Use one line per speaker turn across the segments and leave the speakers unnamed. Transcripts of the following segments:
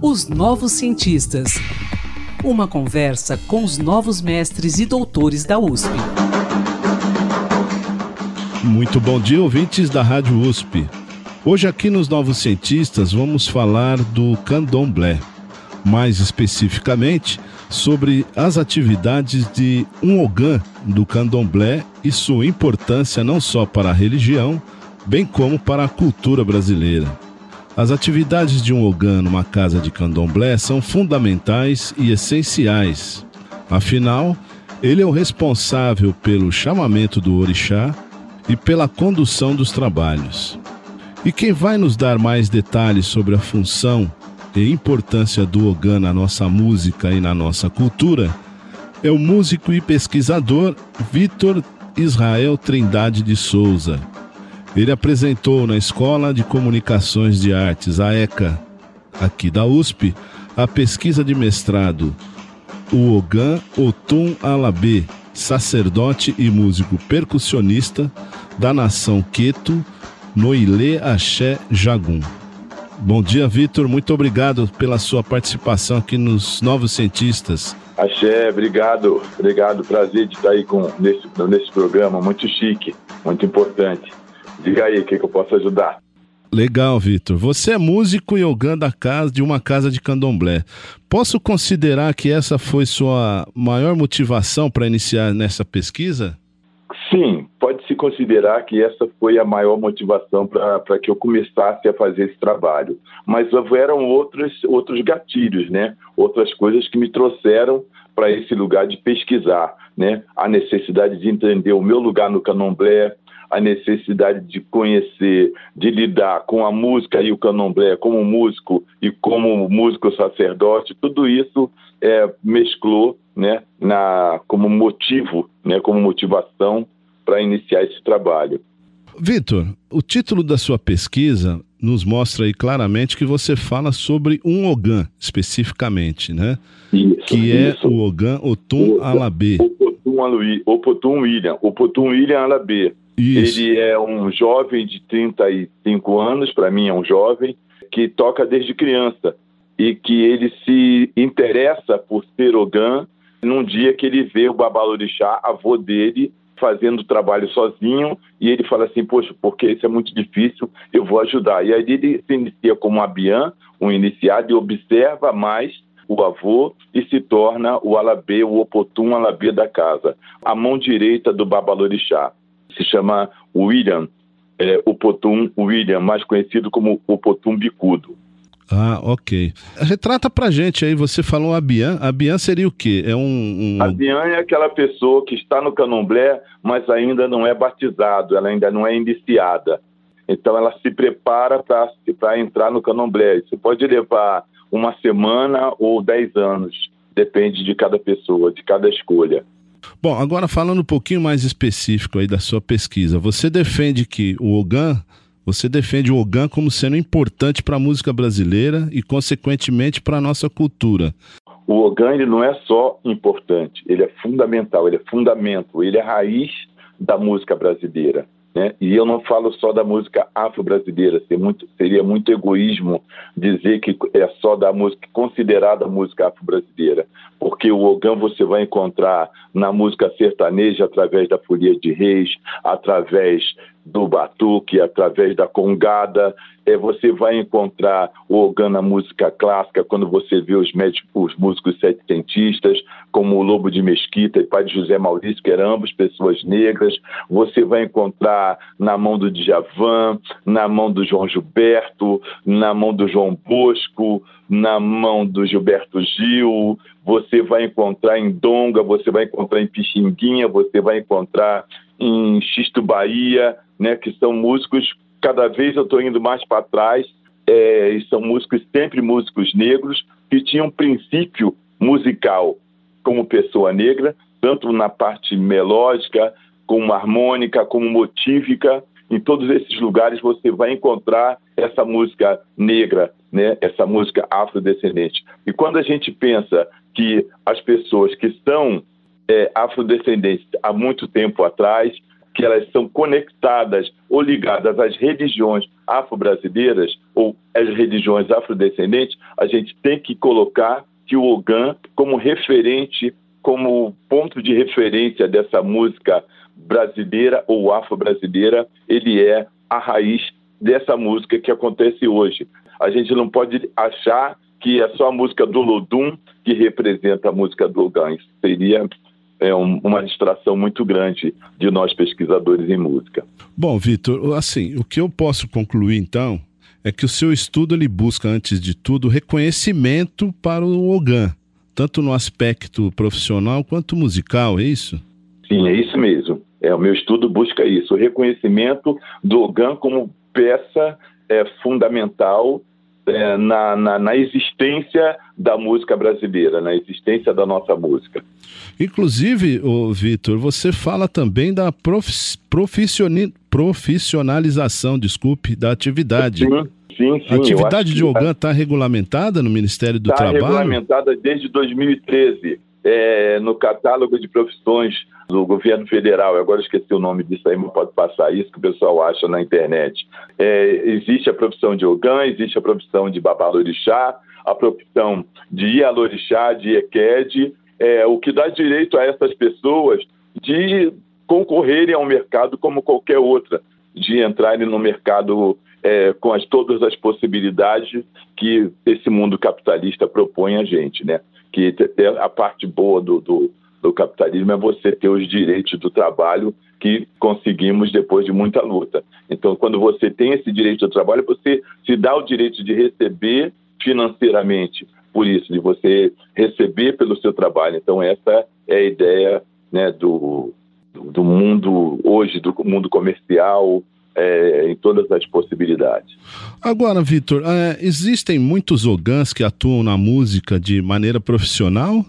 Os Novos Cientistas. Uma conversa com os novos mestres e doutores da USP.
Muito bom dia, ouvintes da Rádio USP. Hoje, aqui nos Novos Cientistas, vamos falar do candomblé. Mais especificamente, sobre as atividades de um ogã do candomblé e sua importância não só para a religião, bem como para a cultura brasileira. As atividades de um ogã numa casa de candomblé são fundamentais e essenciais. Afinal, ele é o responsável pelo chamamento do orixá e pela condução dos trabalhos. E quem vai nos dar mais detalhes sobre a função e importância do ogã na nossa música e na nossa cultura é o músico e pesquisador Vitor Israel Trindade de Souza. Ele apresentou na Escola de Comunicações de Artes, a ECA, aqui da USP, a pesquisa de mestrado O Ogan Otum Alabê, sacerdote e músico percussionista da nação Queto, no Ilê Axé Jagum. Bom dia, Vitor. Muito obrigado pela sua participação aqui nos Novos Cientistas.
Axé, obrigado. Obrigado. Prazer de estar aí com, nesse, nesse programa. Muito chique, muito importante. Diga aí, o que, que eu posso ajudar?
Legal, Vitor. Você é músico e ogã da casa de uma casa de candomblé. Posso considerar que essa foi sua maior motivação para iniciar nessa pesquisa?
Sim, pode-se considerar que essa foi a maior motivação para que eu começasse a fazer esse trabalho. Mas houveram outros, outros gatilhos, né? outras coisas que me trouxeram para esse lugar de pesquisar. Né? A necessidade de entender o meu lugar no candomblé, a necessidade de conhecer, de lidar com a música e o candomblé como músico e como músico sacerdote, tudo isso é, mesclou né, na, como motivo, né, como motivação para iniciar esse trabalho.
Vitor, o título da sua pesquisa nos mostra aí claramente que você fala sobre um Ogã, especificamente, né?
Isso,
que é
isso.
o Ogã Otum Alabê.
O Potum William, o Potum William Alabê.
Isso.
Ele é um jovem de 35 anos, para mim é um jovem, que toca desde criança e que ele se interessa por ser Ogã num dia que ele vê o Babalorixá, avô dele, fazendo o trabalho sozinho e ele fala assim, poxa, porque isso é muito difícil, eu vou ajudar. E aí ele se inicia como abian, um iniciado, e observa mais o avô e se torna o alabê, o opotum alabê da casa. A mão direita do Babalorixá. Se chama William, é, Opotum William, mais conhecido como Opotum Bicudo.
Ah, ok. Retrata pra gente aí, você falou Abian. Abian seria o quê? É um. um...
Abian é aquela pessoa que está no candomblé, mas ainda não é batizado, ela ainda não é iniciada. Então ela se prepara para entrar no candomblé. Isso pode levar uma semana ou dez anos, depende de cada pessoa, de cada escolha.
Bom, agora falando um pouquinho mais específico aí da sua pesquisa, você defende que o Ogan você defende o Ogã como sendo importante para a música brasileira e, consequentemente, para a nossa cultura.
O Ogã ele não é só importante, ele é fundamental, ele é fundamento, ele é raiz da música brasileira. Né? E eu não falo só da música afro-brasileira, seria muito, egoísmo dizer que é só da música considerada música afro-brasileira, porque o ogã você vai encontrar na música sertaneja através da folia de reis, através do batuque, através da congada, é, você vai encontrar o ogã na música clássica quando você vê os, médicos, os músicos setecentistas, como o Lobo de Mesquita e Pai de José Maurício, que eram ambos pessoas negras. Você vai encontrar na mão do Djavan, na mão do João Gilberto, na mão do João Bosco, na mão do Gilberto Gil. Você vai encontrar em Donga, você vai encontrar em Pixinguinha, você vai encontrar em Xisto Bahia, né, que são músicos cada vez eu estou indo mais para trás, é, e são músicos, sempre músicos negros, que tinham um princípio musical como pessoa negra, tanto na parte melódica, como harmônica, como motívica. Em todos esses lugares você vai encontrar essa música negra, né? essa música afrodescendente. E quando a gente pensa que as pessoas que são é, afrodescendentes há muito tempo atrás que elas são conectadas ou ligadas às religiões afro-brasileiras ou as religiões afrodescendentes, a gente tem que colocar que o Ogan, como referente, como ponto de referência dessa música brasileira ou afro-brasileira, ele é a raiz dessa música que acontece hoje. A gente não pode achar que é só a música do Lodum que representa a música do Ogan. Isso seria é um, uma distração muito grande de nós pesquisadores em música.
Bom, Vitor, assim, o que eu posso concluir então é que o seu estudo ele busca antes de tudo reconhecimento para o Ogan, tanto no aspecto profissional quanto musical, é isso?
Sim, é isso mesmo. É o meu estudo busca isso, o reconhecimento do Ogan como peça é, fundamental é, na, na, na, existência da música brasileira, na existência da nossa música.
Inclusive, Vitor, você fala também da profissionalização, desculpe, da atividade.
Sim. Sim, sim,
a atividade de Ogan está regulamentada no Ministério do
tá
Trabalho?
Está regulamentada desde 2013 é, no catálogo de profissões do governo federal, agora esqueci o nome disso aí, mas pode passar isso que o pessoal acha na internet. É, existe a profissão de Ogã, existe a profissão de Babalorixá, a profissão de Ialorixá, de Equed, é, o que dá direito a essas pessoas de concorrerem ao mercado como qualquer outra, de entrarem no mercado é, com as, todas as possibilidades que esse mundo capitalista propõe a gente, né? Que a parte boa do, do do capitalismo é você ter os direitos do trabalho que conseguimos depois de muita luta. Então, quando você tem esse direito do trabalho, você se dá o direito de receber financeiramente por isso, de você receber pelo seu trabalho. Então, essa é a ideia né, do, do mundo hoje, do mundo comercial, é, em todas as possibilidades.
Agora, Vitor, é, existem muitos ogãs que atuam na música de maneira profissional?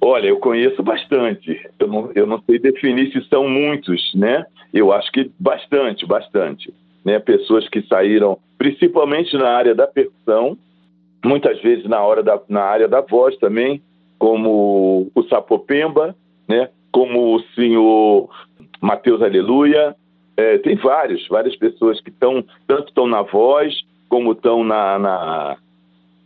Olha, eu conheço bastante. Eu não, eu não sei definir se são muitos, né? Eu acho que bastante, bastante. Né? Pessoas que saíram, principalmente na área da percussão, muitas vezes na, hora da, na área da voz também, como o Sapopemba, né? como o senhor Mateus Aleluia. É, tem vários, várias pessoas que estão, tanto estão na voz, como estão na, na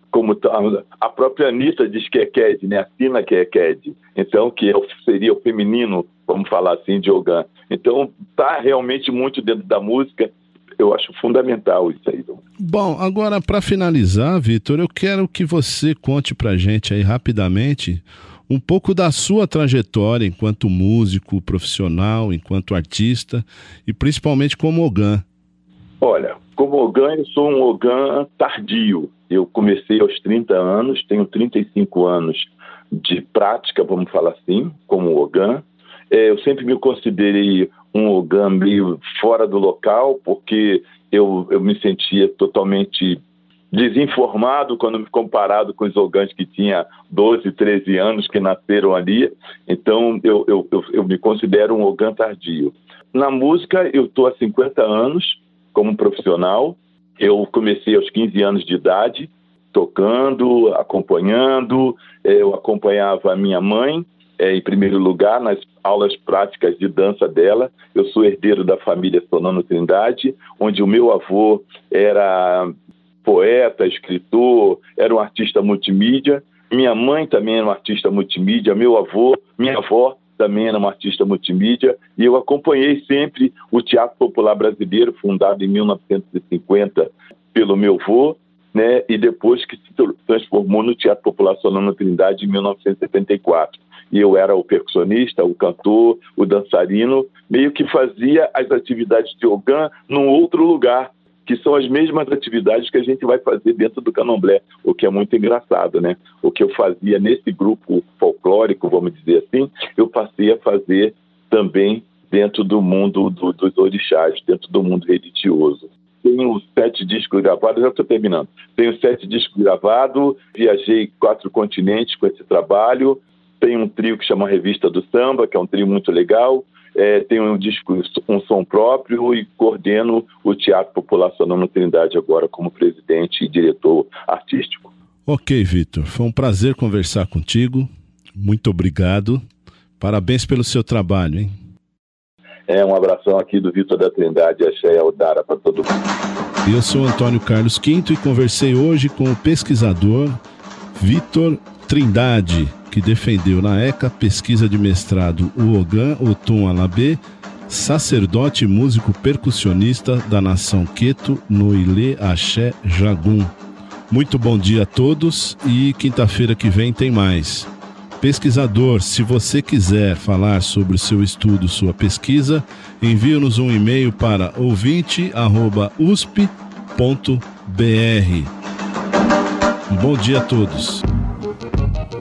como tá, a própria Anitta diz que é Ked, né? Assina que é Ked. Então, que é seria o feminino, vamos falar assim, de Ogan. Então, tá realmente muito dentro da música. Eu acho fundamental isso aí.
Bom, agora para finalizar, Vitor, eu quero que você conte pra gente aí rapidamente um pouco da sua trajetória enquanto músico profissional, enquanto artista e principalmente como Ogan.
Olha, como Ogan, eu sou um Ogan tardio. Eu comecei aos 30 anos, tenho 35 anos de prática, vamos falar assim, como Ogan. É, eu sempre me considerei um Ogan meio fora do local, porque eu, eu me sentia totalmente desinformado quando comparado com os Ogãs que tinha 12, 13 anos, que nasceram ali. Então, eu, eu, eu, eu me considero um Ogan tardio. Na música, eu estou há 50 anos, como profissional. Eu comecei aos 15 anos de idade, tocando, acompanhando. Eu acompanhava a minha mãe, é, em primeiro lugar, nas aulas práticas de dança dela. Eu sou herdeiro da família Sonano Trindade, onde o meu avô era poeta, escritor, era um artista multimídia. Minha mãe também era um artista multimídia, meu avô, minha avó também era uma artista multimídia, e eu acompanhei sempre o Teatro Popular Brasileiro, fundado em 1950 pelo meu avô, né, e depois que se transformou no Teatro Popular Solano Trindade em 1974. E eu era o percussionista, o cantor, o dançarino, meio que fazia as atividades de Ogan num outro lugar, que são as mesmas atividades que a gente vai fazer dentro do candomblé, o que é muito engraçado, né? O que eu fazia nesse grupo folclórico, vamos dizer assim, eu passei a fazer também dentro do mundo do, dos orixás, dentro do mundo religioso. Tenho sete discos gravados, já estou terminando. Tenho sete discos gravados, viajei quatro continentes com esse trabalho. Tenho um trio que chama Revista do Samba, que é um trio muito legal é, tenho um disco, um som próprio e coordeno o Teatro Popular Sonora Trindade agora como presidente e diretor artístico.
Ok, Vitor, foi um prazer conversar contigo. Muito obrigado. Parabéns pelo seu trabalho, hein?
É um abração aqui do Vitor da Trindade, Axé Aldara para todo mundo.
Eu sou Antônio Carlos Quinto e conversei hoje com o pesquisador Vitor Trindade, que defendeu na ECA pesquisa de mestrado o Ogan Otum Alabê, sacerdote e músico percussionista da nação Queto no Ilê Axé Jagum. Muito bom dia a todos e quinta-feira que vem tem mais. Pesquisador, se você quiser falar sobre o seu estudo, sua pesquisa, envie-nos um e-mail para ouvinte.usp.br. Bom dia a todos.